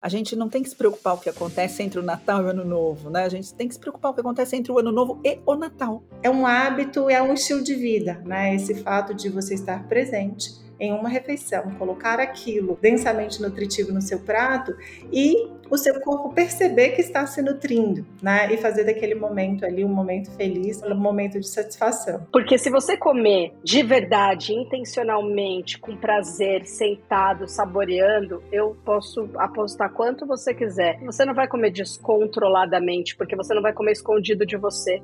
A gente não tem que se preocupar o que acontece entre o Natal e o Ano Novo, né? A gente tem que se preocupar o que acontece entre o Ano Novo e o Natal. É um hábito, é um estilo de vida, né? Esse fato de você estar presente em uma refeição, colocar aquilo densamente nutritivo no seu prato e o seu corpo perceber que está se nutrindo, né? E fazer daquele momento ali um momento feliz, um momento de satisfação. Porque se você comer de verdade, intencionalmente, com prazer, sentado, saboreando, eu posso apostar quanto você quiser. Você não vai comer descontroladamente, porque você não vai comer escondido de você.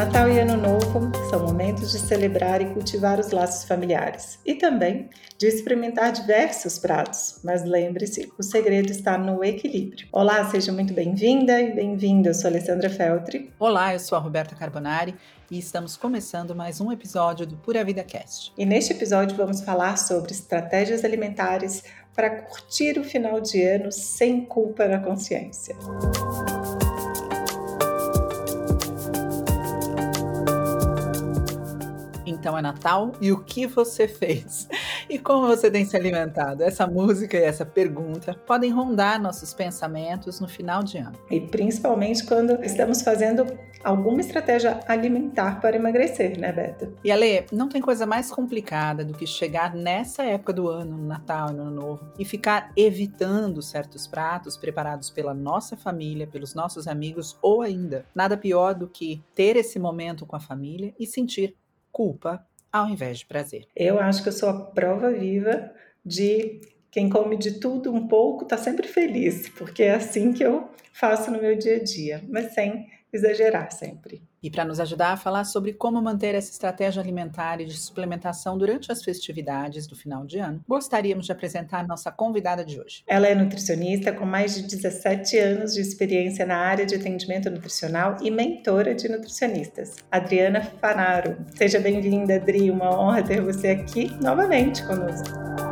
Natal e Ano Novo são momentos de celebrar e cultivar os laços familiares e também de experimentar diversos pratos, mas lembre-se, o segredo está no equilíbrio. Olá, seja muito bem-vinda e bem-vindo. Eu sou Alessandra Feltri. Olá, eu sou a Roberta Carbonari e estamos começando mais um episódio do Pura Vida Cast. E neste episódio vamos falar sobre estratégias alimentares para curtir o final de ano sem culpa na consciência. Música Então é Natal e o que você fez? E como você tem se alimentado? Essa música e essa pergunta podem rondar nossos pensamentos no final de ano. E principalmente quando estamos fazendo alguma estratégia alimentar para emagrecer, né, Beta? E Ale, não tem coisa mais complicada do que chegar nessa época do ano, no Natal e no Ano Novo, e ficar evitando certos pratos preparados pela nossa família, pelos nossos amigos ou ainda, nada pior do que ter esse momento com a família e sentir culpa ao invés de prazer. Eu acho que eu sou a prova viva de quem come de tudo um pouco está sempre feliz, porque é assim que eu faço no meu dia a dia, mas sem exagerar sempre. E para nos ajudar a falar sobre como manter essa estratégia alimentar e de suplementação durante as festividades do final de ano, gostaríamos de apresentar nossa convidada de hoje. Ela é nutricionista com mais de 17 anos de experiência na área de atendimento nutricional e mentora de nutricionistas. Adriana Fanaro. Seja bem-vinda, Adri. Uma honra ter você aqui novamente conosco.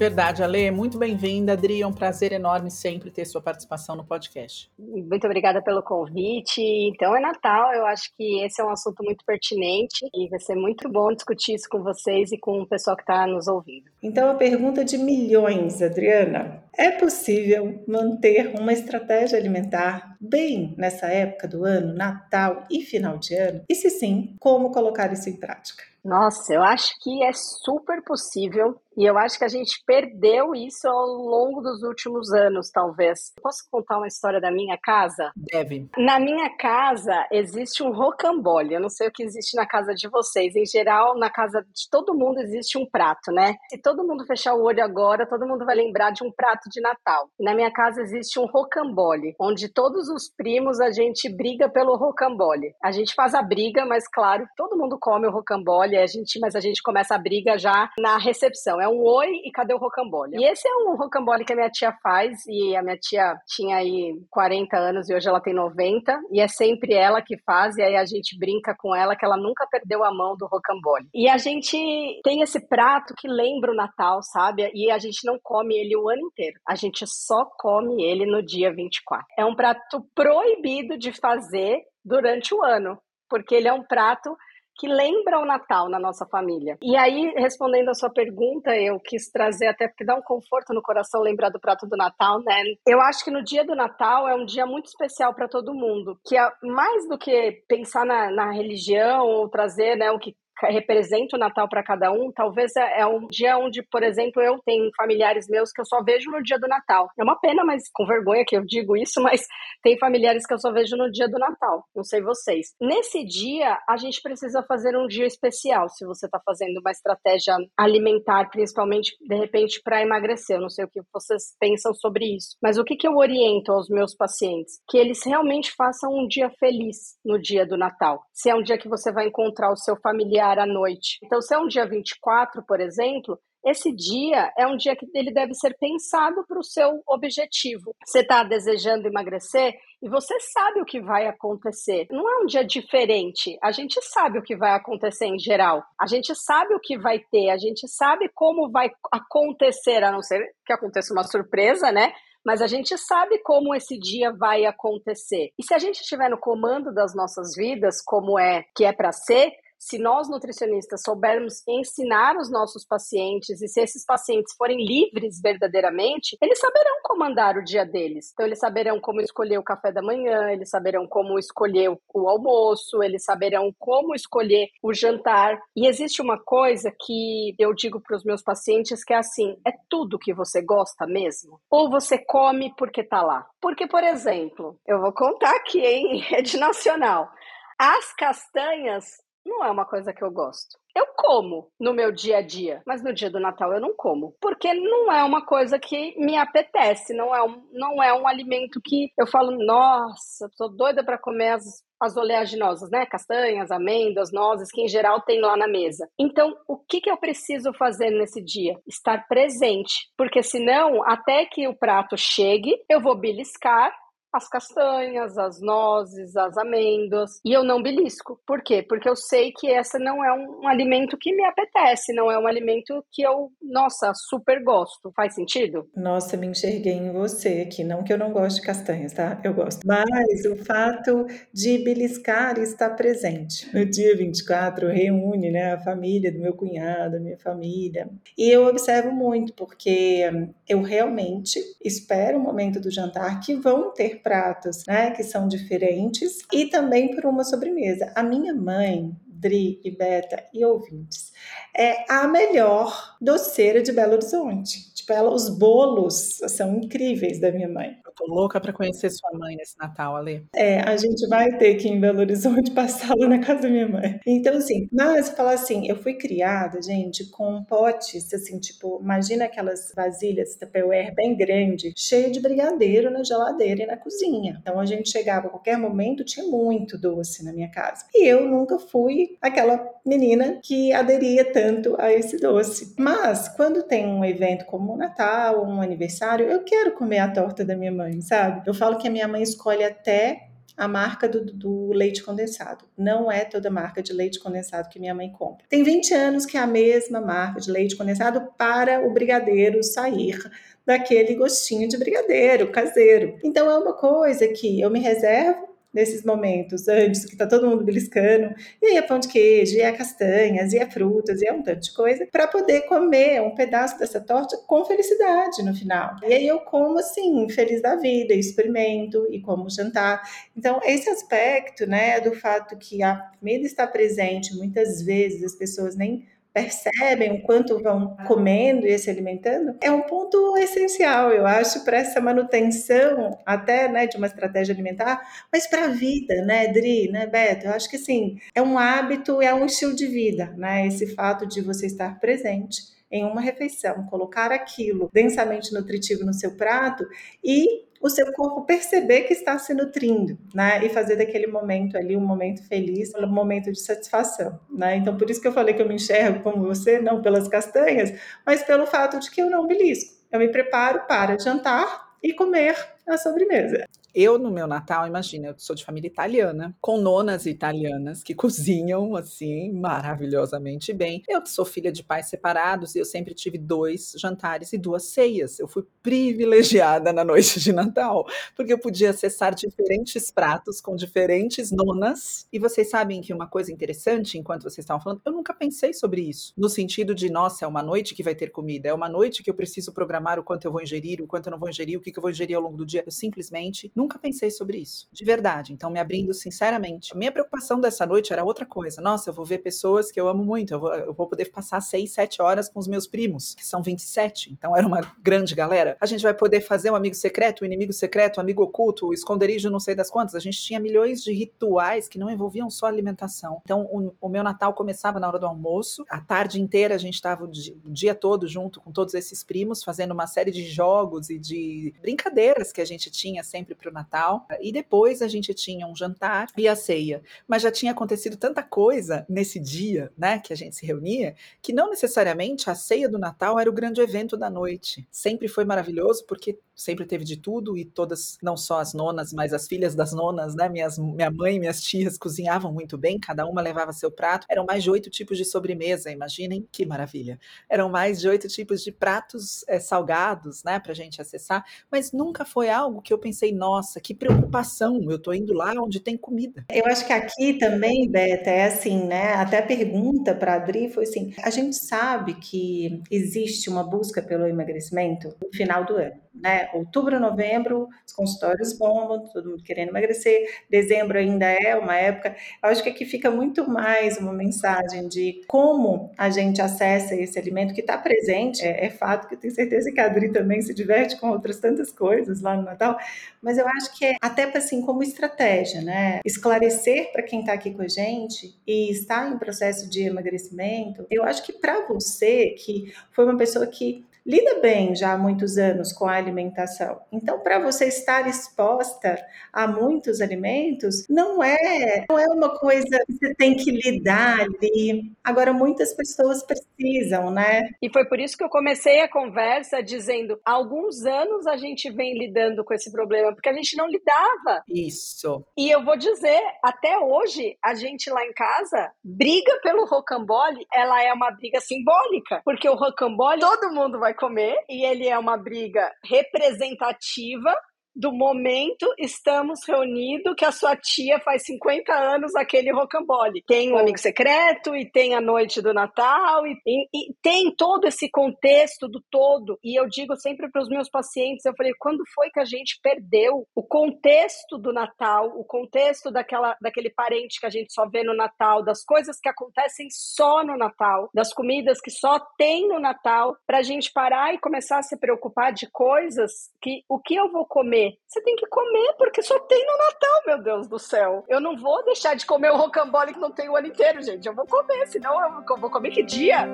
Verdade, Ale, muito bem-vinda. Adri, é um prazer enorme sempre ter sua participação no podcast. Muito obrigada pelo convite. Então é Natal, eu acho que esse é um assunto muito pertinente e vai ser muito bom discutir isso com vocês e com o pessoal que está nos ouvindo. Então a pergunta de milhões, Adriana. É possível manter uma estratégia alimentar bem nessa época do ano, Natal e final de ano? E se sim, como colocar isso em prática? Nossa, eu acho que é super possível e eu acho que a gente perdeu isso ao longo dos últimos anos, talvez. Posso contar uma história da minha casa? Deve. Na minha casa existe um rocambole. Eu não sei o que existe na casa de vocês. Em geral, na casa de todo mundo existe um prato, né? Se todo mundo fechar o olho agora, todo mundo vai lembrar de um prato de Natal. Na minha casa existe um rocambole, onde todos os primos a gente briga pelo rocambole. A gente faz a briga, mas claro, todo mundo come o rocambole a gente, mas a gente começa a briga já na recepção. É um oi e cadê o rocambole? E esse é um rocambole que a minha tia faz, e a minha tia tinha aí 40 anos e hoje ela tem 90, e é sempre ela que faz, e aí a gente brinca com ela que ela nunca perdeu a mão do rocambole. E a gente tem esse prato que lembra o Natal, sabe? E a gente não come ele o ano inteiro. A gente só come ele no dia 24. É um prato proibido de fazer durante o ano, porque ele é um prato que lembra o Natal na nossa família. E aí, respondendo a sua pergunta, eu quis trazer até porque dá um conforto no coração lembrar do prato do Natal, né? Eu acho que no dia do Natal é um dia muito especial para todo mundo, que é mais do que pensar na, na religião ou trazer né, o que representa o Natal para cada um, talvez é, é um dia onde, por exemplo, eu tenho familiares meus que eu só vejo no dia do Natal. É uma pena, mas com vergonha que eu digo isso, mas tem familiares que eu só vejo no dia do Natal. Não sei vocês. Nesse dia, a gente precisa fazer um dia especial. Se você está fazendo uma estratégia alimentar, principalmente de repente para emagrecer, eu não sei o que vocês pensam sobre isso. Mas o que, que eu oriento aos meus pacientes? Que eles realmente façam um dia feliz no dia do Natal. Se é um dia que você vai encontrar o seu familiar à noite. Então, se é um dia 24, por exemplo, esse dia é um dia que ele deve ser pensado para o seu objetivo. Você está desejando emagrecer e você sabe o que vai acontecer. Não é um dia diferente. A gente sabe o que vai acontecer em geral. A gente sabe o que vai ter. A gente sabe como vai acontecer, a não ser que aconteça uma surpresa, né? mas a gente sabe como esse dia vai acontecer. E se a gente estiver no comando das nossas vidas, como é que é para ser, se nós nutricionistas soubermos ensinar os nossos pacientes e se esses pacientes forem livres verdadeiramente, eles saberão comandar o dia deles. Então, eles saberão como escolher o café da manhã, eles saberão como escolher o almoço, eles saberão como escolher o jantar. E existe uma coisa que eu digo para os meus pacientes que é assim: é tudo que você gosta mesmo? Ou você come porque tá lá? Porque, por exemplo, eu vou contar aqui em rede nacional. As castanhas não é uma coisa que eu gosto. Eu como no meu dia a dia, mas no dia do Natal eu não como, porque não é uma coisa que me apetece, não é um, não é um alimento que eu falo, nossa, tô doida para comer as, as oleaginosas, né? Castanhas, amêndoas, nozes, que em geral tem lá na mesa. Então, o que, que eu preciso fazer nesse dia? Estar presente, porque senão, até que o prato chegue, eu vou beliscar as castanhas, as nozes, as amêndoas, e eu não belisco. Por quê? Porque eu sei que essa não é um, um, alimento que me apetece, não é um alimento que eu, nossa, super gosto. Faz sentido? Nossa, me enxerguei em você aqui, não que eu não goste de castanhas, tá? Eu gosto. Mas o fato de beliscar está presente. No dia 24 reúne, né, a família do meu cunhado, a minha família. E eu observo muito porque eu realmente espero o momento do jantar que vão ter pratos, né, que são diferentes e também por uma sobremesa. A minha mãe, Dri e Beta e ouvintes, é a melhor doceira de Belo Horizonte. Tipo, ela, os bolos são incríveis da minha mãe. Eu tô louca para conhecer sua mãe nesse Natal, Ale. É, a gente vai ter que ir em Belo Horizonte passar lá na casa da minha mãe. Então, assim, mas falar assim, eu fui criada, gente, com potes, assim, tipo, imagina aquelas vasilhas Tupperware bem grande, cheia de brigadeiro na geladeira e na cozinha. Então, a gente chegava a qualquer momento, tinha muito doce na minha casa. E eu nunca fui aquela menina que aderia tanto a esse doce. Mas, quando tem um evento como Natal, um aniversário, eu quero comer a torta da minha mãe, sabe? Eu falo que a minha mãe escolhe até a marca do, do, leite condensado. Não é toda marca de leite condensado que minha mãe compra. Tem 20 anos que é a mesma marca de leite condensado para o brigadeiro sair daquele gostinho de brigadeiro caseiro. Então é uma coisa que eu me reservo nesses momentos, antes que tá todo mundo beliscando, e aí é pão de queijo, e é castanhas, e é frutas, e é um tanto de coisa, para poder comer um pedaço dessa torta com felicidade no final. E aí eu como assim, feliz da vida, experimento e como jantar. Então, esse aspecto, né, do fato que a comida está presente, muitas vezes as pessoas nem percebem o quanto vão comendo e se alimentando, é um ponto essencial, eu acho, para essa manutenção até né, de uma estratégia alimentar, mas para a vida, né, Dri, né, Beto? Eu acho que assim, é um hábito, é um estilo de vida, né? Esse fato de você estar presente em uma refeição, colocar aquilo densamente nutritivo no seu prato e o seu corpo perceber que está se nutrindo, né? E fazer daquele momento ali um momento feliz, um momento de satisfação, né? Então, por isso que eu falei que eu me enxergo como você, não pelas castanhas, mas pelo fato de que eu não belisco. Eu me preparo para jantar e comer a sobremesa. Eu, no meu Natal, imagina, eu sou de família italiana, com nonas italianas que cozinham, assim, maravilhosamente bem. Eu sou filha de pais separados e eu sempre tive dois jantares e duas ceias. Eu fui privilegiada na noite de Natal, porque eu podia acessar diferentes pratos com diferentes nonas. E vocês sabem que uma coisa interessante, enquanto vocês estavam falando, eu nunca pensei sobre isso. No sentido de, nossa, é uma noite que vai ter comida, é uma noite que eu preciso programar o quanto eu vou ingerir, o quanto eu não vou ingerir, o que eu vou ingerir ao longo do dia. Eu simplesmente Nunca pensei sobre isso, de verdade. Então, me abrindo sinceramente. Minha preocupação dessa noite era outra coisa. Nossa, eu vou ver pessoas que eu amo muito. Eu vou, eu vou poder passar seis, sete horas com os meus primos, que são 27. Então, era uma grande galera. A gente vai poder fazer um amigo secreto, um inimigo secreto, um amigo oculto, um esconderijo, não sei das quantas. A gente tinha milhões de rituais que não envolviam só alimentação. Então, o, o meu Natal começava na hora do almoço. A tarde inteira a gente estava o, o dia todo junto com todos esses primos, fazendo uma série de jogos e de brincadeiras que a gente tinha sempre para o Natal. E depois a gente tinha um jantar e a ceia. Mas já tinha acontecido tanta coisa nesse dia, né, que a gente se reunia, que não necessariamente a ceia do Natal era o grande evento da noite. Sempre foi maravilhoso porque sempre teve de tudo e todas, não só as nonas, mas as filhas das nonas, né? Minhas, minha mãe minhas tias cozinhavam muito bem, cada uma levava seu prato. Eram mais de oito tipos de sobremesa, imaginem que maravilha. Eram mais de oito tipos de pratos é, salgados, né, pra gente acessar, mas nunca foi algo que eu pensei, nossa, que preocupação, eu tô indo lá onde tem comida. Eu acho que aqui também, Beta, é assim, né? Até a pergunta para Adri foi assim: a gente sabe que existe uma busca pelo emagrecimento no final do ano né? Outubro, novembro, os consultórios bombam, todo mundo querendo emagrecer. Dezembro ainda é uma época. Eu acho que aqui fica muito mais uma mensagem de como a gente acessa esse alimento que está presente. É, é, fato que eu tenho certeza que a Adri também se diverte com outras tantas coisas lá no Natal, mas eu acho que é até assim como estratégia, né? Esclarecer para quem está aqui com a gente e está em processo de emagrecimento. Eu acho que para você que foi uma pessoa que lida bem já há muitos anos com a alimentação. Então, para você estar exposta a muitos alimentos, não é, não é uma coisa que você tem que lidar ali. Agora, muitas pessoas precisam, né? E foi por isso que eu comecei a conversa dizendo: há alguns anos a gente vem lidando com esse problema, porque a gente não lidava. Isso. E eu vou dizer, até hoje, a gente lá em casa briga pelo rocambole, ela é uma briga simbólica, porque o rocambole todo mundo vai vai comer e ele é uma briga representativa do momento estamos reunidos que a sua tia faz 50 anos aquele rocambole. Tem o amigo secreto e tem a noite do Natal e, e, e tem todo esse contexto do todo. E eu digo sempre para os meus pacientes, eu falei, quando foi que a gente perdeu o contexto do Natal, o contexto daquela, daquele parente que a gente só vê no Natal, das coisas que acontecem só no Natal, das comidas que só tem no Natal, para a gente parar e começar a se preocupar de coisas que o que eu vou comer comer. Você tem que comer, porque só tem no Natal, meu Deus do céu. Eu não vou deixar de comer o rocambole que não tem o ano inteiro, gente. Eu vou comer, senão eu vou comer que dia?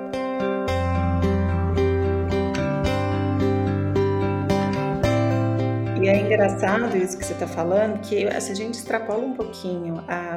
E é engraçado isso que você está falando, que se a gente extrapola um pouquinho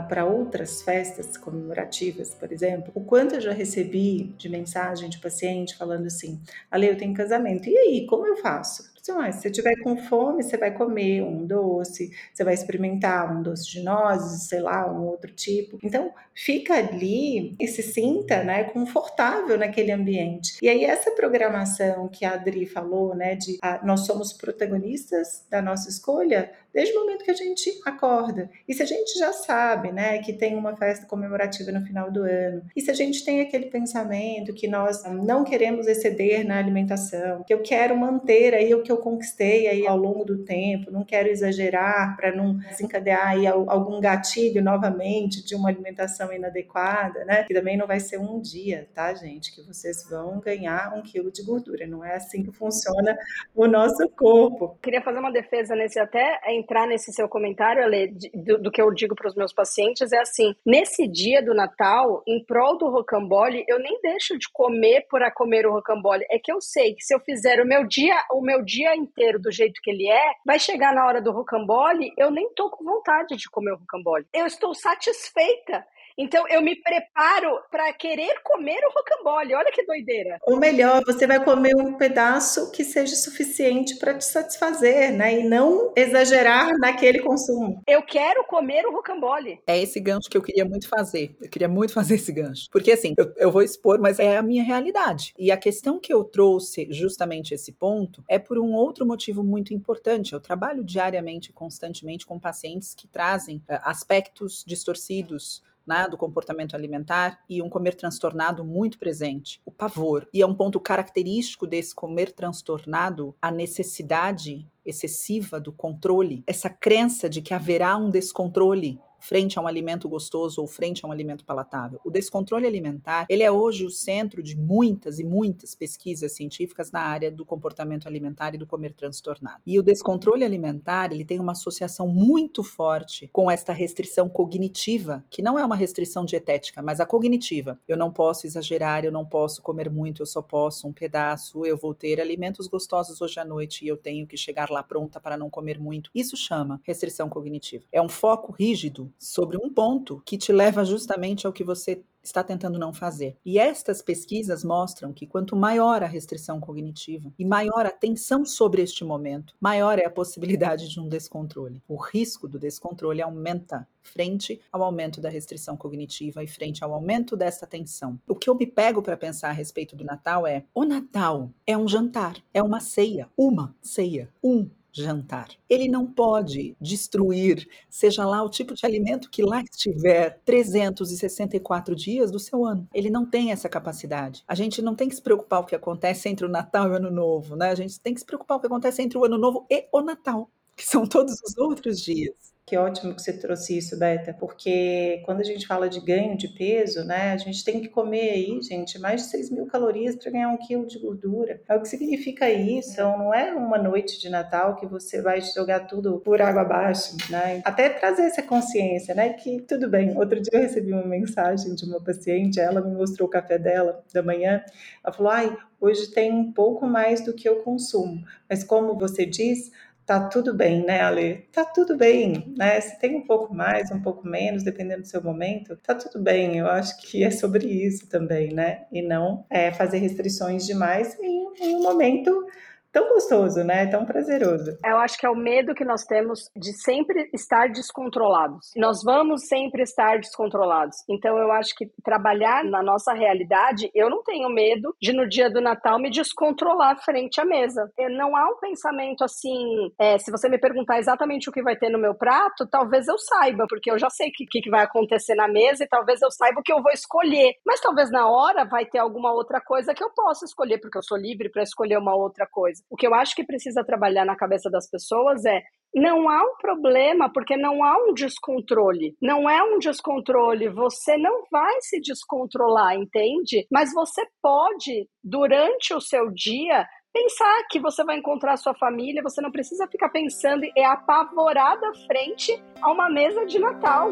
para outras festas comemorativas, por exemplo, o quanto eu já recebi de mensagem de paciente falando assim: Ale, eu tenho casamento, e aí, como eu faço? Se você tiver com fome, você vai comer um doce, você vai experimentar um doce de nozes, sei lá, um outro tipo. Então, fica ali e se sinta, né, confortável naquele ambiente. E aí essa programação que a Adri falou, né, de ah, nós somos protagonistas da nossa escolha, desde o momento que a gente acorda. E se a gente já sabe, né, que tem uma festa comemorativa no final do ano, e se a gente tem aquele pensamento que nós não queremos exceder na alimentação, que eu quero manter aí o que eu conquistei aí ao longo do tempo, não quero exagerar para não desencadear aí algum gatilho novamente de uma alimentação inadequada, né? Que também não vai ser um dia, tá, gente? Que vocês vão ganhar um quilo de gordura. Não é assim que funciona o nosso corpo. Queria fazer uma defesa nesse até entrar nesse seu comentário, Ale, do, do que eu digo para os meus pacientes, é assim: nesse dia do Natal, em prol do rocambole, eu nem deixo de comer por a comer o rocambole. É que eu sei que se eu fizer o meu dia, o meu dia inteiro do jeito que ele é, vai chegar na hora do rocambole, eu nem tô com vontade de comer o rocambole. Eu estou satisfeita. Então eu me preparo para querer comer o rocambole. Olha que doideira. Ou melhor, você vai comer um pedaço que seja suficiente para te satisfazer, né? E não exagerar naquele consumo. Eu quero comer o rocambole. É esse gancho que eu queria muito fazer. Eu queria muito fazer esse gancho. Porque assim, eu, eu vou expor, mas é a minha realidade. E a questão que eu trouxe justamente esse ponto é por um outro motivo muito importante. Eu trabalho diariamente, constantemente com pacientes que trazem uh, aspectos distorcidos né, do comportamento alimentar e um comer transtornado muito presente, o pavor. E é um ponto característico desse comer transtornado a necessidade excessiva do controle, essa crença de que haverá um descontrole frente a um alimento gostoso ou frente a um alimento palatável. O descontrole alimentar, ele é hoje o centro de muitas e muitas pesquisas científicas na área do comportamento alimentar e do comer transtornado. E o descontrole alimentar, ele tem uma associação muito forte com esta restrição cognitiva, que não é uma restrição dietética, mas a cognitiva. Eu não posso exagerar, eu não posso comer muito, eu só posso um pedaço, eu vou ter alimentos gostosos hoje à noite e eu tenho que chegar lá pronta para não comer muito. Isso chama restrição cognitiva. É um foco rígido sobre um ponto que te leva justamente ao que você está tentando não fazer. E estas pesquisas mostram que quanto maior a restrição cognitiva e maior a tensão sobre este momento, maior é a possibilidade de um descontrole. O risco do descontrole aumenta frente ao aumento da restrição cognitiva e frente ao aumento dessa tensão. O que eu me pego para pensar a respeito do Natal é: o Natal é um jantar, é uma ceia, uma ceia, um jantar. Ele não pode destruir, seja lá o tipo de alimento que lá estiver, 364 dias do seu ano. Ele não tem essa capacidade. A gente não tem que se preocupar o que acontece entre o Natal e o Ano Novo, né? A gente tem que se preocupar o que acontece entre o Ano Novo e o Natal, que são todos os outros dias. Que ótimo que você trouxe isso, Beta, porque quando a gente fala de ganho de peso, né, a gente tem que comer aí, gente, mais de 6 mil calorias para ganhar um quilo de gordura. É o que significa isso, então, não é uma noite de Natal que você vai jogar tudo por água abaixo, né? Até trazer essa consciência, né, que tudo bem. Outro dia eu recebi uma mensagem de uma paciente, ela me mostrou o café dela da manhã, ela falou, ai, hoje tem um pouco mais do que eu consumo, mas como você diz, tá tudo bem, né, Ale? Tá tudo bem, né? Se tem um pouco mais, um pouco menos, dependendo do seu momento, tá tudo bem. Eu acho que é sobre isso também, né? E não é, fazer restrições demais em, em um momento tão gostoso, né? Tão prazeroso. Eu acho que é o medo que nós temos de sempre estar descontrolados. Nós vamos sempre estar descontrolados. Então eu acho que trabalhar na nossa realidade, eu não tenho medo de no dia do Natal me descontrolar frente à mesa. Não há um pensamento assim, é, se você me perguntar exatamente o que vai ter no meu prato, talvez eu saiba, porque eu já sei o que, que vai acontecer na mesa e talvez eu saiba o que eu vou escolher. Mas talvez na hora vai ter alguma outra coisa que eu possa escolher, porque eu sou livre para escolher uma outra coisa. O que eu acho que precisa trabalhar na cabeça das pessoas é não há um problema, porque não há um descontrole. Não é um descontrole, você não vai se descontrolar, entende? Mas você pode, durante o seu dia, pensar que você vai encontrar sua família, você não precisa ficar pensando e é apavorada frente a uma mesa de Natal.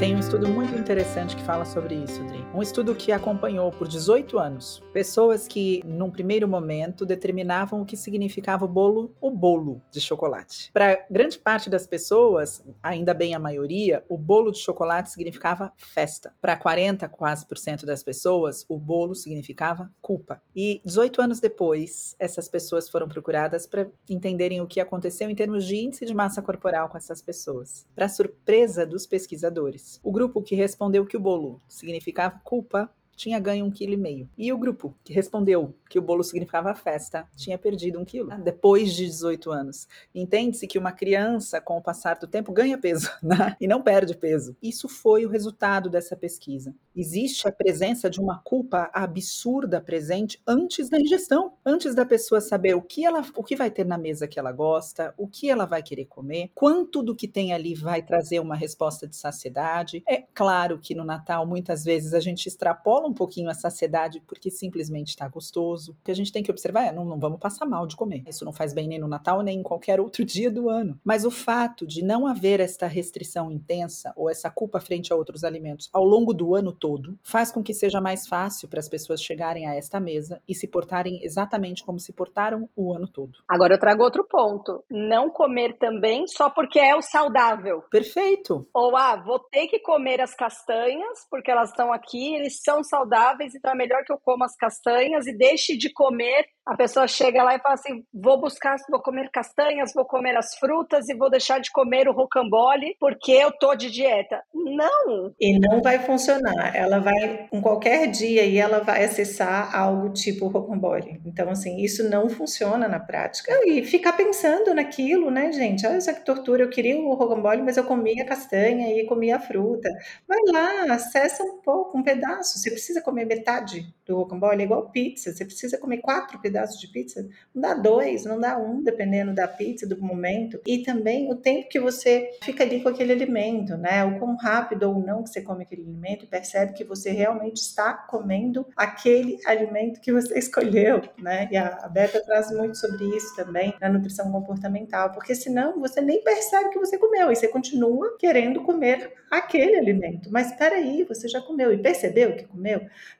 Tem um estudo muito interessante que fala sobre isso, Dri. Um estudo que acompanhou por 18 anos pessoas que, num primeiro momento, determinavam o que significava o bolo, o bolo de chocolate. Para grande parte das pessoas, ainda bem a maioria, o bolo de chocolate significava festa. Para 40 quase por cento das pessoas, o bolo significava culpa. E 18 anos depois, essas pessoas foram procuradas para entenderem o que aconteceu em termos de índice de massa corporal com essas pessoas. Para surpresa dos pesquisadores, o grupo que respondeu que o bolo significava culpa tinha ganho um quilo e meio. E o grupo que respondeu que o bolo significava festa tinha perdido um quilo depois de 18 anos. Entende-se que uma criança, com o passar do tempo, ganha peso né? e não perde peso. Isso foi o resultado dessa pesquisa. Existe a presença de uma culpa absurda presente antes da ingestão, antes da pessoa saber o que ela, o que vai ter na mesa que ela gosta, o que ela vai querer comer, quanto do que tem ali vai trazer uma resposta de saciedade. É claro que no Natal muitas vezes a gente extrapola um pouquinho a saciedade porque simplesmente está gostoso. O que a gente tem que observar é não, não vamos passar mal de comer. Isso não faz bem nem no Natal nem em qualquer outro dia do ano. Mas o fato de não haver esta restrição intensa ou essa culpa frente a outros alimentos ao longo do ano todo faz com que seja mais fácil para as pessoas chegarem a esta mesa e se portarem exatamente como se portaram o ano todo. Agora eu trago outro ponto. Não comer também só porque é o saudável. Perfeito. Ou ah, vou ter que comer as castanhas porque elas estão aqui, eles são saudáveis então é melhor que eu coma as castanhas e deixe de comer. A pessoa chega lá e fala assim: vou buscar, vou comer castanhas, vou comer as frutas e vou deixar de comer o rocambole porque eu tô de dieta. Não! E não vai funcionar. Ela vai, em qualquer dia, e ela vai acessar algo tipo rocambole. Então, assim, isso não funciona na prática. E ficar pensando naquilo, né, gente? Olha só que tortura. Eu queria o rocambole, mas eu comia castanha e comia fruta. Vai lá, acessa um pouco, um pedaço. Você precisa comer metade do rocambole, é igual pizza. Você precisa comer quatro pedaços de pizza, não dá dois, não dá um, dependendo da pizza, do momento. E também o tempo que você fica ali com aquele alimento, né? O quão rápido ou não que você come aquele alimento, percebe que você realmente está comendo aquele alimento que você escolheu, né? E a Beta traz muito sobre isso também na nutrição comportamental, porque senão você nem percebe que você comeu e você continua querendo comer aquele alimento. Mas espera aí, você já comeu e percebeu que comeu?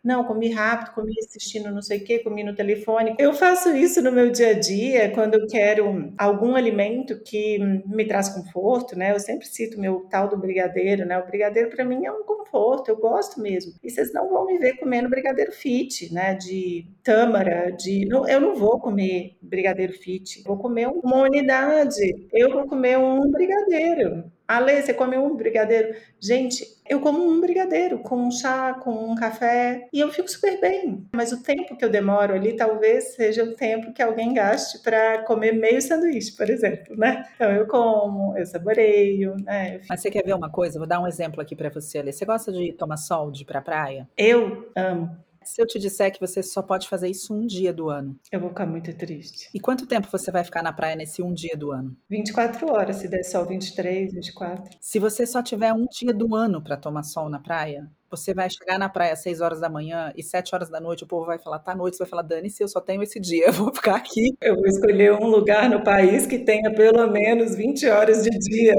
Não, comi rápido, comi assistindo não sei o que, comi no telefone. Eu faço isso no meu dia a dia quando eu quero algum alimento que me traz conforto, né? Eu sempre cito meu tal do brigadeiro, né? O brigadeiro para mim é um conforto, eu gosto mesmo. E vocês não vão me ver comendo brigadeiro fit, né? De tâmara, de não, eu não vou comer brigadeiro fit, vou comer uma unidade. Eu vou comer um brigadeiro. Ale, você come um brigadeiro? Gente, eu como um brigadeiro com um chá, com um café e eu fico super bem. Mas o tempo que eu demoro ali talvez seja o tempo que alguém gaste para comer meio sanduíche, por exemplo, né? Então eu como, eu saboreio, né? Eu Mas você quer ver uma coisa? Vou dar um exemplo aqui para você, Ale. Você gosta de tomar sol, de ir pra praia? Eu amo. Se eu te disser que você só pode fazer isso um dia do ano. Eu vou ficar muito triste. E quanto tempo você vai ficar na praia nesse um dia do ano? 24 horas, se der sol 23, 24. Se você só tiver um dia do ano para tomar sol na praia, você vai chegar na praia às 6 horas da manhã e 7 horas da noite o povo vai falar, tá noite, você vai falar, dane-se, eu só tenho esse dia, eu vou ficar aqui. Eu vou escolher um lugar no país que tenha pelo menos 20 horas de dia.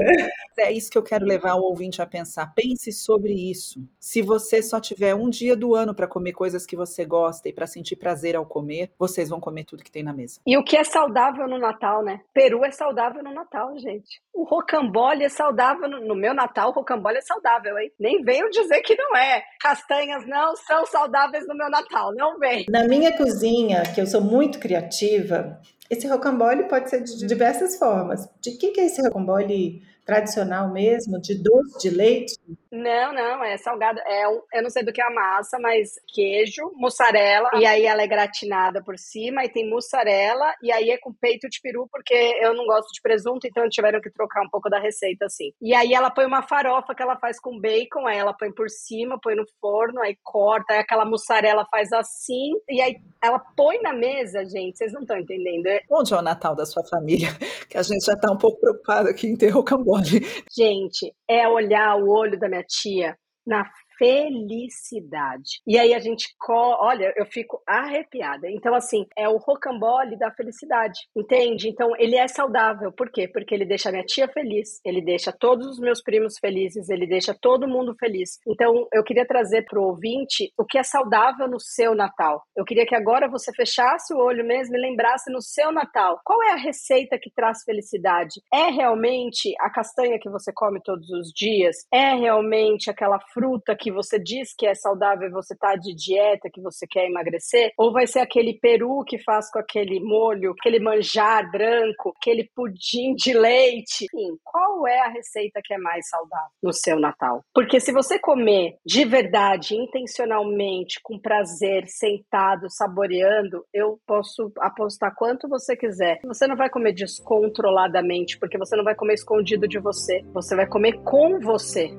É isso que eu quero levar o ouvinte a pensar. Pense sobre isso. Se você só tiver um dia do ano para comer coisas que você gosta e para sentir prazer ao comer, vocês vão comer tudo que tem na mesa. E o que é saudável no Natal, né? Peru é saudável no Natal, gente. O rocambole é saudável no, no meu Natal, o rocambole é saudável, hein? Nem venham dizer que não é é. Castanhas não são saudáveis no meu Natal, não vem. Na minha cozinha, que eu sou muito criativa, esse rocambole pode ser de diversas formas. De que, que é esse rocambole tradicional mesmo, de doce de leite? Não, não, é salgado. É um, eu não sei do que é a massa, mas queijo, mussarela, e aí ela é gratinada por cima, e tem mussarela, e aí é com peito de peru, porque eu não gosto de presunto, então tiveram que trocar um pouco da receita assim. E aí ela põe uma farofa que ela faz com bacon, aí ela põe por cima, põe no forno, aí corta, aí aquela mussarela faz assim, e aí ela põe na mesa, gente, vocês não estão entendendo. É Onde é o Natal da sua família? Que a gente já está um pouco preocupado aqui em ter rocambole. Gente, é olhar o olho da minha tia na felicidade. E aí a gente, olha, eu fico arrepiada. Então, assim, é o rocambole da felicidade, entende? Então, ele é saudável. Por quê? Porque ele deixa minha tia feliz, ele deixa todos os meus primos felizes, ele deixa todo mundo feliz. Então, eu queria trazer para o ouvinte o que é saudável no seu Natal. Eu queria que agora você fechasse o olho mesmo e lembrasse no seu Natal. Qual é a receita que traz felicidade? É realmente a castanha que você come todos os dias? É realmente aquela fruta que você diz que é saudável e você tá de dieta, que você quer emagrecer, ou vai ser aquele peru que faz com aquele molho, aquele manjar branco, aquele pudim de leite. Enfim, qual é a receita que é mais saudável no seu Natal? Porque se você comer de verdade, intencionalmente, com prazer, sentado, saboreando, eu posso apostar quanto você quiser. Você não vai comer descontroladamente, porque você não vai comer escondido de você. Você vai comer com você.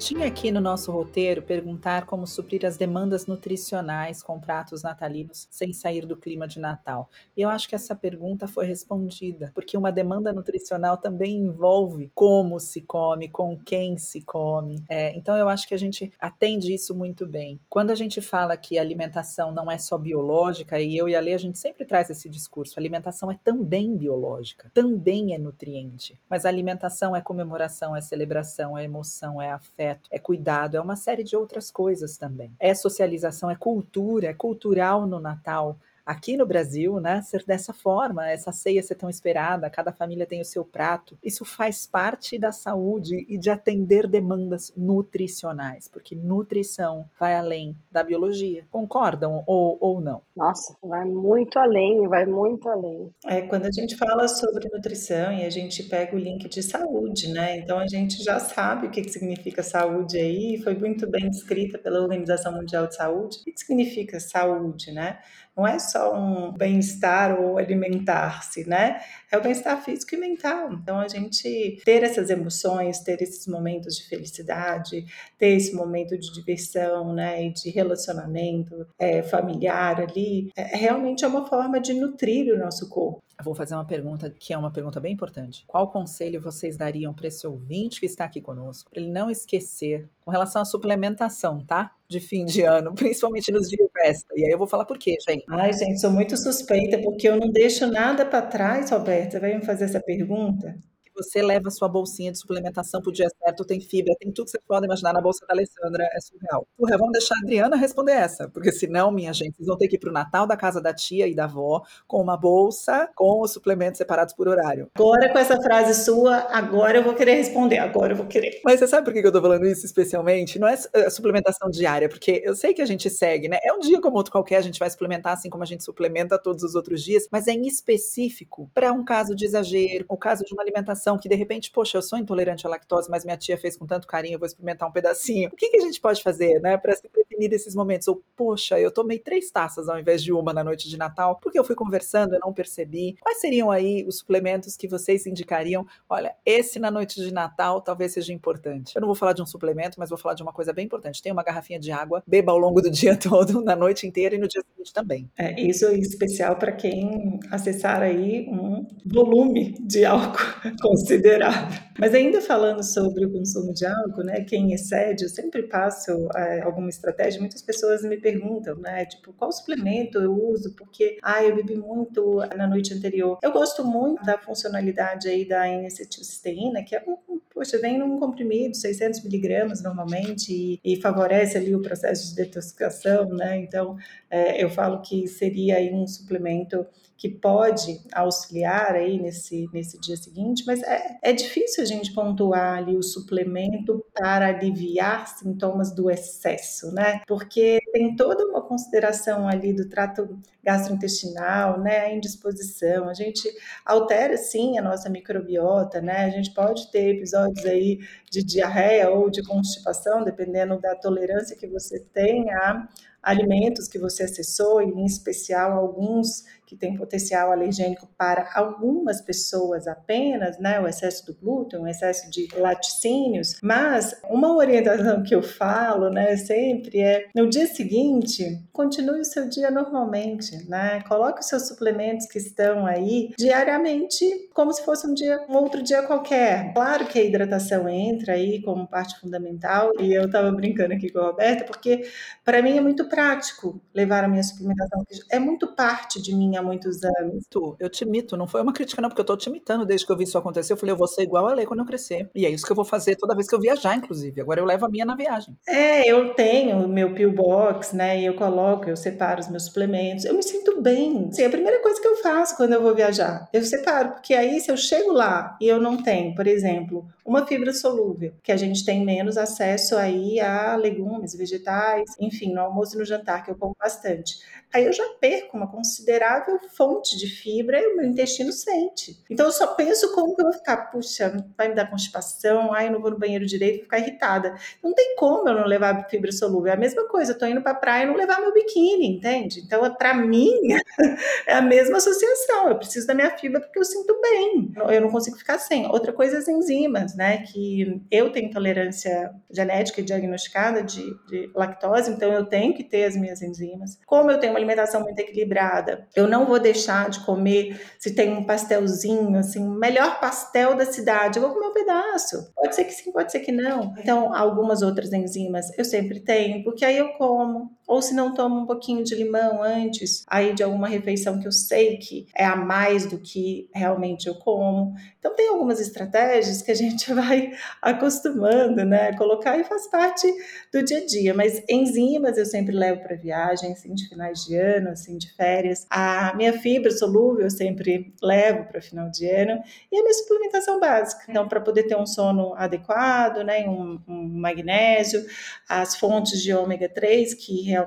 Tinha aqui no nosso roteiro perguntar como suprir as demandas nutricionais com pratos natalinos sem sair do clima de Natal. E eu acho que essa pergunta foi respondida, porque uma demanda nutricional também envolve como se come, com quem se come. É, então eu acho que a gente atende isso muito bem. Quando a gente fala que alimentação não é só biológica, e eu e a Lê, a gente sempre traz esse discurso: alimentação é também biológica, também é nutriente. Mas alimentação é comemoração, é celebração, é emoção, é afeto afeto, é cuidado, é uma série de outras coisas também. É socialização, é cultura, é cultural no Natal aqui no Brasil, né, ser dessa forma, essa ceia ser tão esperada, cada família tem o seu prato. Isso faz parte da saúde e de atender demandas nutricionais, porque nutrição vai além da biologia. Concordam ou, ou não? Nossa, vai muito além, vai muito além. É, quando a gente fala sobre nutrição e a gente pega o link de saúde, né? Então a gente já sabe o que, que significa saúde aí, foi muito bem descrita pela Organização Mundial de Saúde. O que significa saúde, né? Não é só um bem-estar ou alimentar-se, né? É o bem-estar físico e mental. Então, a gente ter essas emoções, ter esses momentos de felicidade, ter esse momento de diversão, né, e de relacionamento é, familiar ali, é, realmente é uma forma de nutrir o nosso corpo. Vou fazer uma pergunta que é uma pergunta bem importante. Qual conselho vocês dariam para esse ouvinte que está aqui conosco, para ele não esquecer com relação à suplementação, tá? De fim de ano, principalmente nos dias de festa. E aí eu vou falar por quê, gente. Ai, gente, sou muito suspeita porque eu não deixo nada para trás, Roberta. Vai me fazer essa pergunta? Você leva sua bolsinha de suplementação pro dia certo, tem fibra, tem tudo que você pode imaginar na bolsa da Alessandra, é surreal. Porra, vamos deixar a Adriana responder essa, porque senão, minha gente, vocês vão ter que ir pro Natal da casa da tia e da avó com uma bolsa com os suplementos separados por horário. Agora, com essa frase sua, agora eu vou querer responder, agora eu vou querer. Mas você sabe por que eu tô falando isso especialmente? Não é eh, suplementação diária, porque eu sei que a gente segue, né? É um dia como outro qualquer, a gente vai suplementar assim como a gente suplementa todos os outros dias, mas é em específico para um caso de exagero, o caso de uma alimentação que de repente, poxa, eu sou intolerante à lactose, mas minha tia fez com tanto carinho, eu vou experimentar um pedacinho. O que, que a gente pode fazer, né, para se prevenir desses momentos? Ou, poxa, eu tomei três taças ao invés de uma na noite de Natal, porque eu fui conversando, eu não percebi. Quais seriam aí os suplementos que vocês indicariam? Olha, esse na noite de Natal talvez seja importante. Eu não vou falar de um suplemento, mas vou falar de uma coisa bem importante. Tem uma garrafinha de água, beba ao longo do dia todo, na noite inteira e no dia seguinte também. É, isso é especial para quem acessar aí um volume de álcool considerável considerável. Mas ainda falando sobre o consumo de álcool, né, quem excede, eu sempre passo é, alguma estratégia, muitas pessoas me perguntam, né, tipo, qual suplemento eu uso, porque, ah, eu bebi muito na noite anterior. Eu gosto muito da funcionalidade aí da N-acetilcisteína, que é um, poxa, vem num comprimido, 600 miligramas normalmente, e, e, favorece ali o processo de detoxificação, né, então é, eu falo que seria aí um suplemento que pode auxiliar aí nesse, nesse dia seguinte, mas é, é difícil a gente pontuar ali o suplemento para aliviar sintomas do excesso, né? Porque tem toda uma consideração ali do trato gastrointestinal, né? A indisposição, a gente altera sim a nossa microbiota, né? A gente pode ter episódios aí de diarreia ou de constipação, dependendo da tolerância que você tem a alimentos que você acessou, e em especial alguns que têm potencial alergênico para algumas pessoas apenas, né, o excesso do glúten, o excesso de laticínios, mas uma orientação que eu falo, né, sempre é no dia seguinte, continue o seu dia normalmente, né? Coloque os seus suplementos que estão aí diariamente como se fosse um dia, um outro dia qualquer. Claro que a hidratação entra aí como parte fundamental, e eu estava brincando aqui com a Roberta, porque para mim é muito prático levar a minha suplementação, é muito parte de mim há muitos anos. Eu te imito, não foi uma crítica, não, porque eu tô te imitando desde que eu vi isso acontecer. Eu falei, eu vou ser igual a Lei quando eu crescer. E é isso que eu vou fazer toda vez que eu viajar, inclusive. Agora eu levo a minha na viagem. É, eu tenho meu pillbox, né? E eu coloco, eu separo os meus suplementos. Eu me sinto bem. Assim, a primeira coisa que eu faço quando eu vou viajar, eu separo, porque aí se eu chego lá e eu não tenho, por exemplo, uma fibra solúvel, que a gente tem menos acesso aí a legumes, vegetais, enfim, no almoço e no jantar, que eu como bastante aí eu já perco uma considerável fonte de fibra e o meu intestino sente. Então eu só penso como que eu vou ficar, puxa, vai me dar constipação, ai, eu não vou no banheiro direito, vou ficar irritada. Não tem como eu não levar fibra solúvel. É a mesma coisa, eu tô indo pra praia e não levar meu biquíni, entende? Então, para mim, é a mesma associação. Eu preciso da minha fibra porque eu sinto bem. Eu não consigo ficar sem. Outra coisa, as enzimas, né? Que eu tenho intolerância genética diagnosticada de, de lactose, então eu tenho que ter as minhas enzimas. Como eu tenho uma alimentação muito equilibrada. Eu não vou deixar de comer se tem um pastelzinho, assim, o melhor pastel da cidade, eu vou comer um pedaço. Pode ser que sim, pode ser que não. Então, algumas outras enzimas eu sempre tenho, porque aí eu como. Ou se não tomo um pouquinho de limão antes, aí de alguma refeição que eu sei que é a mais do que realmente eu como. Então tem algumas estratégias que a gente vai acostumando, né? Colocar e faz parte do dia a dia. Mas enzimas eu sempre levo para viagem, assim, de finais de ano, assim, de férias. A minha fibra solúvel eu sempre levo para final de ano e a minha suplementação básica. Então, para poder ter um sono adequado, né? Um, um magnésio, as fontes de ômega 3 que realmente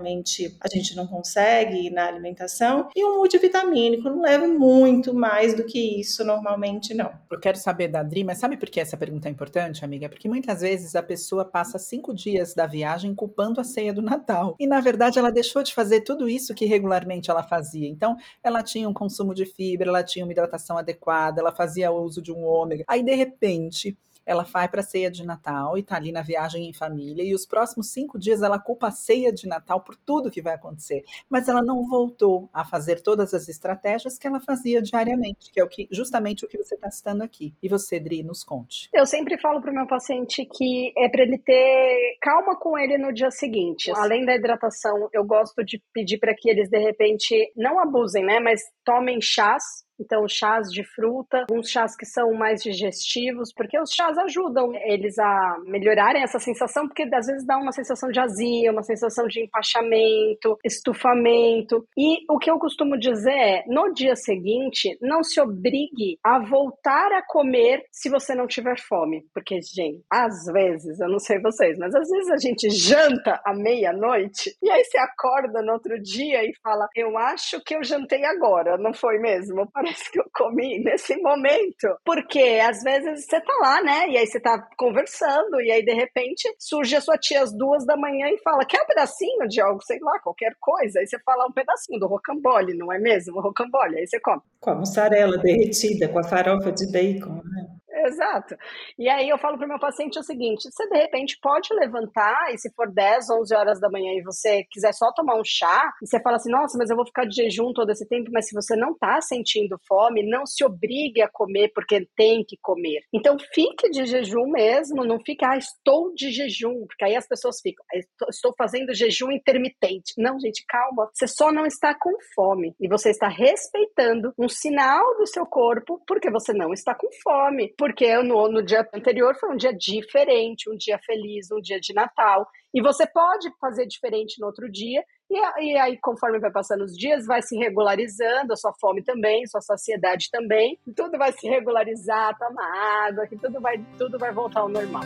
a gente não consegue na alimentação, e um multivitamínico. Não leva muito mais do que isso normalmente, não. Eu quero saber da Adri, mas sabe por que essa pergunta é importante, amiga? Porque muitas vezes a pessoa passa cinco dias da viagem culpando a ceia do Natal. E na verdade ela deixou de fazer tudo isso que regularmente ela fazia. Então, ela tinha um consumo de fibra, ela tinha uma hidratação adequada, ela fazia uso de um ômega. Aí, de repente, ela vai para a ceia de Natal e está ali na viagem em família, e os próximos cinco dias ela culpa a ceia de Natal por tudo que vai acontecer. Mas ela não voltou a fazer todas as estratégias que ela fazia diariamente, que é o que justamente o que você está citando aqui. E você, Dri, nos conte. Eu sempre falo para o meu paciente que é para ele ter calma com ele no dia seguinte. Além da hidratação, eu gosto de pedir para que eles, de repente, não abusem, né? Mas tomem chás então, chás de fruta, uns chás que são mais digestivos, porque os chás ajudam eles a melhorarem essa sensação, porque às vezes dá uma sensação de azia, uma sensação de empachamento, estufamento. E o que eu costumo dizer é: no dia seguinte, não se obrigue a voltar a comer se você não tiver fome. Porque, gente, às vezes, eu não sei vocês, mas às vezes a gente janta à meia-noite e aí você acorda no outro dia e fala: Eu acho que eu jantei agora, não foi mesmo? que eu comi nesse momento. Porque às vezes você tá lá, né? E aí você tá conversando, e aí de repente surge a sua tia às duas da manhã e fala: quer um pedacinho de algo, sei lá, qualquer coisa. Aí você fala um pedacinho do rocambole, não é mesmo? Rocambole, aí você come. Com a mussarela derretida, com a farofa de bacon, né? Exato. E aí eu falo para o meu paciente o seguinte: você de repente pode levantar e se for 10, 11 horas da manhã e você quiser só tomar um chá, e você fala assim: nossa, mas eu vou ficar de jejum todo esse tempo, mas se você não está sentindo fome, não se obrigue a comer porque tem que comer. Então fique de jejum mesmo, não fique, ah, estou de jejum, porque aí as pessoas ficam, ah, estou fazendo jejum intermitente. Não, gente, calma. Você só não está com fome e você está respeitando um sinal do seu corpo porque você não está com fome. Porque porque no, no dia anterior foi um dia diferente, um dia feliz, um dia de Natal. E você pode fazer diferente no outro dia, e, e aí, conforme vai passando os dias, vai se regularizando, a sua fome também, sua saciedade também, tudo vai se regularizar, toma água, que tudo vai, tudo vai voltar ao normal.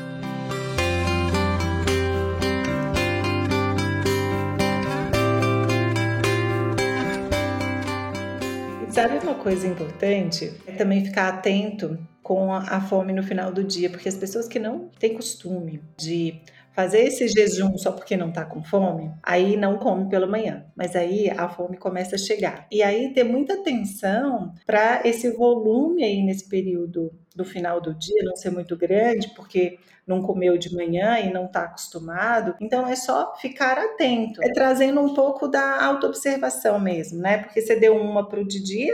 Sabe uma coisa importante? É também ficar atento com a fome no final do dia, porque as pessoas que não têm costume de fazer esse jejum só porque não está com fome, aí não come pela manhã, mas aí a fome começa a chegar. E aí ter muita atenção para esse volume aí nesse período do final do dia não ser muito grande, porque não comeu de manhã e não está acostumado. Então é só ficar atento. É trazendo um pouco da autoobservação mesmo, né? Porque você deu uma para o de dia,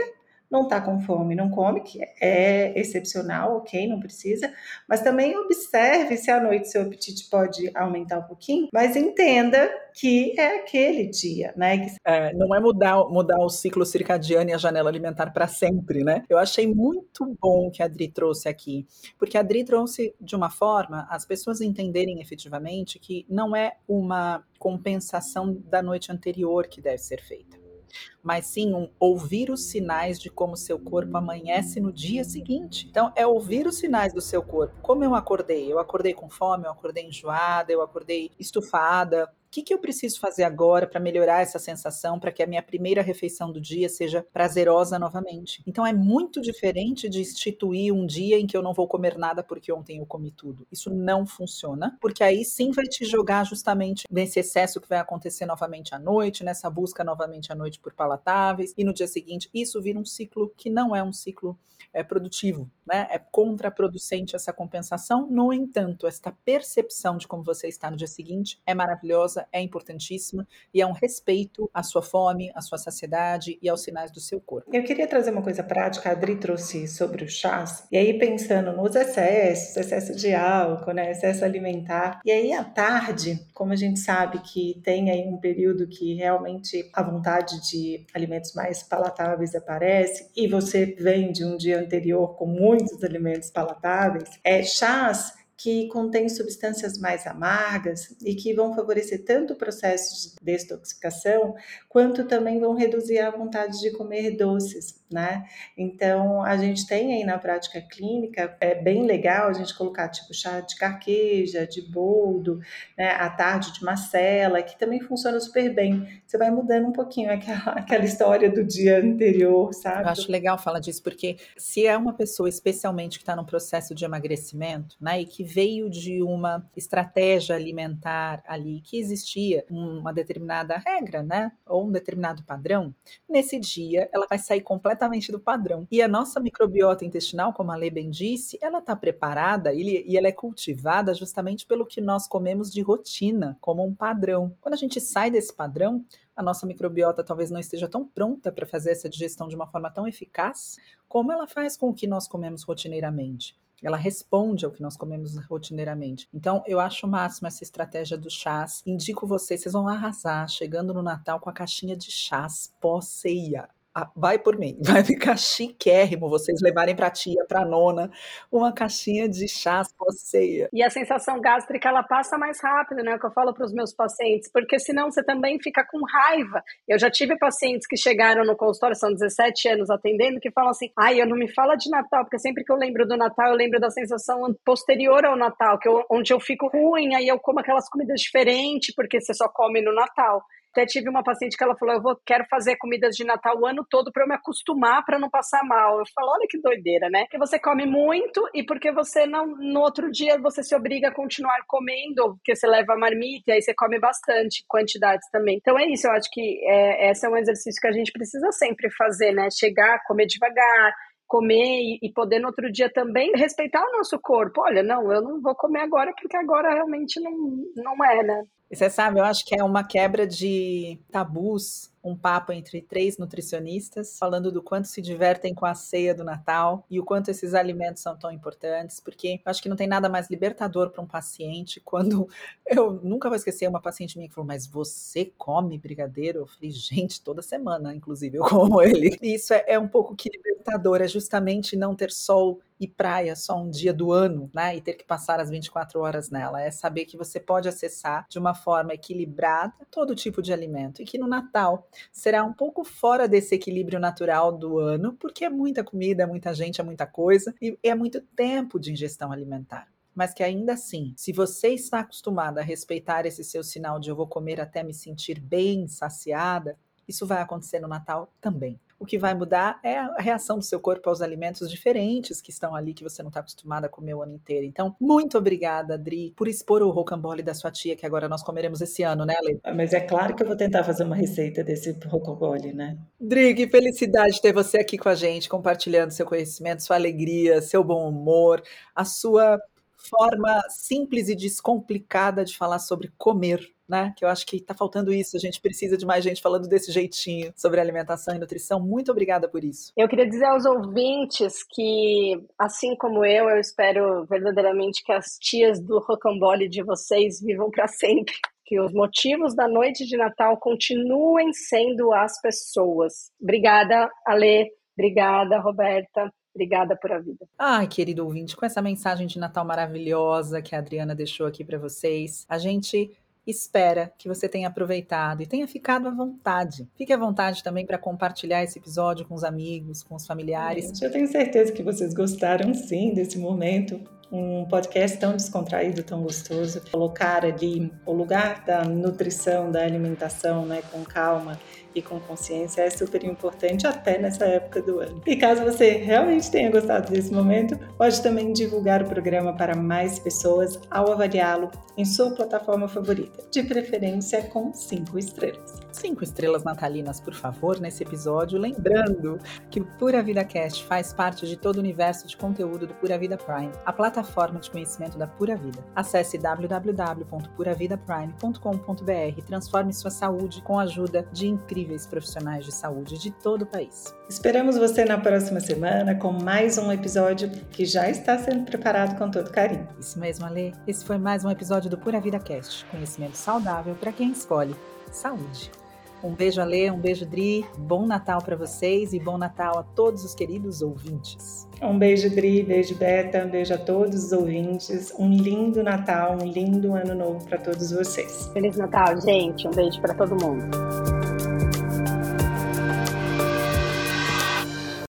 não está com fome, não come, que é excepcional, ok, não precisa, mas também observe se à noite seu apetite pode aumentar um pouquinho, mas entenda que é aquele dia, né? É, não é mudar, mudar o ciclo circadiano e a janela alimentar para sempre, né? Eu achei muito bom que a Adri trouxe aqui, porque a Adri trouxe de uma forma as pessoas entenderem efetivamente que não é uma compensação da noite anterior que deve ser feita mas sim um ouvir os sinais de como seu corpo amanhece no dia seguinte. Então, é ouvir os sinais do seu corpo. Como eu acordei? Eu acordei com fome, eu acordei enjoada, eu acordei estufada, que, que eu preciso fazer agora para melhorar essa sensação, para que a minha primeira refeição do dia seja prazerosa novamente? Então é muito diferente de instituir um dia em que eu não vou comer nada porque ontem eu comi tudo. Isso não funciona, porque aí sim vai te jogar justamente nesse excesso que vai acontecer novamente à noite, nessa busca novamente à noite por palatáveis, e no dia seguinte isso vira um ciclo que não é um ciclo é, produtivo, né? É contraproducente essa compensação. No entanto, esta percepção de como você está no dia seguinte é maravilhosa, é importantíssima e é um respeito à sua fome, à sua saciedade e aos sinais do seu corpo. Eu queria trazer uma coisa prática, a Adri trouxe sobre o chás, e aí pensando nos excessos, excesso de álcool, né, excesso alimentar, e aí à tarde, como a gente sabe que tem aí um período que realmente a vontade de alimentos mais palatáveis aparece, e você vem de um dia anterior com muitos alimentos palatáveis, é chás que contêm substâncias mais amargas e que vão favorecer tanto o processo de detoxificação, quanto também vão reduzir a vontade de comer doces, né? Então, a gente tem aí na prática clínica, é bem legal a gente colocar tipo chá de carqueja, de boldo, né, à tarde de macela, que também funciona super bem. Você vai mudando um pouquinho aquela, aquela história do dia anterior, sabe? Eu acho legal falar disso, porque se é uma pessoa especialmente que está no processo de emagrecimento, né, e que veio de uma estratégia alimentar ali, que existia uma determinada regra, né, ou um determinado padrão, nesse dia ela vai sair completamente do padrão. E a nossa microbiota intestinal, como a Lê bem disse, ela está preparada e ela é cultivada justamente pelo que nós comemos de rotina, como um padrão. Quando a gente sai desse padrão, a nossa microbiota talvez não esteja tão pronta para fazer essa digestão de uma forma tão eficaz como ela faz com o que nós comemos rotineiramente. Ela responde ao que nós comemos rotineiramente. Então, eu acho o máximo essa estratégia do chás. Indico vocês, vocês vão arrasar chegando no Natal com a caixinha de chás pós-ceia. Ah, vai por mim, vai ficar chiquérrimo vocês levarem para tia, para nona, uma caixinha de chás pós-ceia. E a sensação gástrica ela passa mais rápido, né? É o que eu falo para os meus pacientes, porque senão você também fica com raiva. Eu já tive pacientes que chegaram no consultório, são 17 anos atendendo, que falam assim: ai, eu não me fala de Natal, porque sempre que eu lembro do Natal, eu lembro da sensação posterior ao Natal, que eu, onde eu fico ruim, aí eu como aquelas comidas diferentes, porque você só come no Natal. Até tive uma paciente que ela falou: Eu vou, quero fazer comidas de Natal o ano todo para eu me acostumar para não passar mal. Eu falo: Olha que doideira, né? Que você come muito e porque você não, no outro dia, você se obriga a continuar comendo, porque você leva a marmita e aí você come bastante quantidades também. Então é isso, eu acho que é, esse é um exercício que a gente precisa sempre fazer, né? Chegar, comer devagar, comer e, poder no outro dia também respeitar o nosso corpo. Olha, não, eu não vou comer agora porque agora realmente não, não é, né? Você sabe, eu acho que é uma quebra de tabus um papo entre três nutricionistas, falando do quanto se divertem com a ceia do Natal e o quanto esses alimentos são tão importantes, porque eu acho que não tem nada mais libertador para um paciente quando eu nunca vou esquecer uma paciente minha que falou: Mas você come brigadeiro? Eu falei: Gente, toda semana, inclusive, eu como ele. E isso é, é um pouco que libertador, é justamente não ter sol e praia só um dia do ano, né? E ter que passar as 24 horas nela. É saber que você pode acessar de uma forma equilibrada todo tipo de alimento e que no Natal será um pouco fora desse equilíbrio natural do ano, porque é muita comida, é muita gente, é muita coisa e é muito tempo de ingestão alimentar mas que ainda assim, se você está acostumada a respeitar esse seu sinal de eu vou comer até me sentir bem saciada, isso vai acontecer no Natal também. O que vai mudar é a reação do seu corpo aos alimentos diferentes que estão ali, que você não está acostumada a comer o ano inteiro. Então, muito obrigada, Adri, por expor o rocambole da sua tia, que agora nós comeremos esse ano, né, Ale? Ah, mas é claro que eu vou tentar fazer uma receita desse rocambole, né? Dri, que felicidade ter você aqui com a gente, compartilhando seu conhecimento, sua alegria, seu bom humor, a sua forma simples e descomplicada de falar sobre comer né? Que eu acho que está faltando isso. A gente precisa de mais gente falando desse jeitinho sobre alimentação e nutrição. Muito obrigada por isso. Eu queria dizer aos ouvintes que, assim como eu, eu espero verdadeiramente que as tias do rocambole de vocês vivam para sempre. Que os motivos da noite de Natal continuem sendo as pessoas. Obrigada, Ale. Obrigada, Roberta. Obrigada por a vida. Ai, querido ouvinte, com essa mensagem de Natal maravilhosa que a Adriana deixou aqui para vocês, a gente espera que você tenha aproveitado e tenha ficado à vontade. Fique à vontade também para compartilhar esse episódio com os amigos, com os familiares. Eu tenho certeza que vocês gostaram sim desse momento. Um podcast tão descontraído, tão gostoso. Colocar ali o lugar da nutrição, da alimentação, né, com calma e com consciência é super importante até nessa época do ano. E caso você realmente tenha gostado desse momento, pode também divulgar o programa para mais pessoas ao avaliá-lo em sua plataforma favorita, de preferência com cinco estrelas. Cinco estrelas natalinas, por favor, nesse episódio. Lembrando que o Pura Vida Cast faz parte de todo o universo de conteúdo do Pura Vida Prime, a plataforma de conhecimento da Pura Vida. Acesse www.puravidaprime.com.br e transforme sua saúde com a ajuda de incríveis profissionais de saúde de todo o país. Esperamos você na próxima semana com mais um episódio que já está sendo preparado com todo carinho. Isso mesmo, Ale. Esse foi mais um episódio do Pura Vida Cast, conhecimento saudável para quem escolhe saúde. Um beijo, Ale, um beijo, Dri. Bom Natal para vocês e bom Natal a todos os queridos ouvintes. Um beijo, Dri, beijo, Beta, um beijo a todos os ouvintes. Um lindo Natal, um lindo ano novo para todos vocês. Feliz Natal, gente. Um beijo para todo mundo.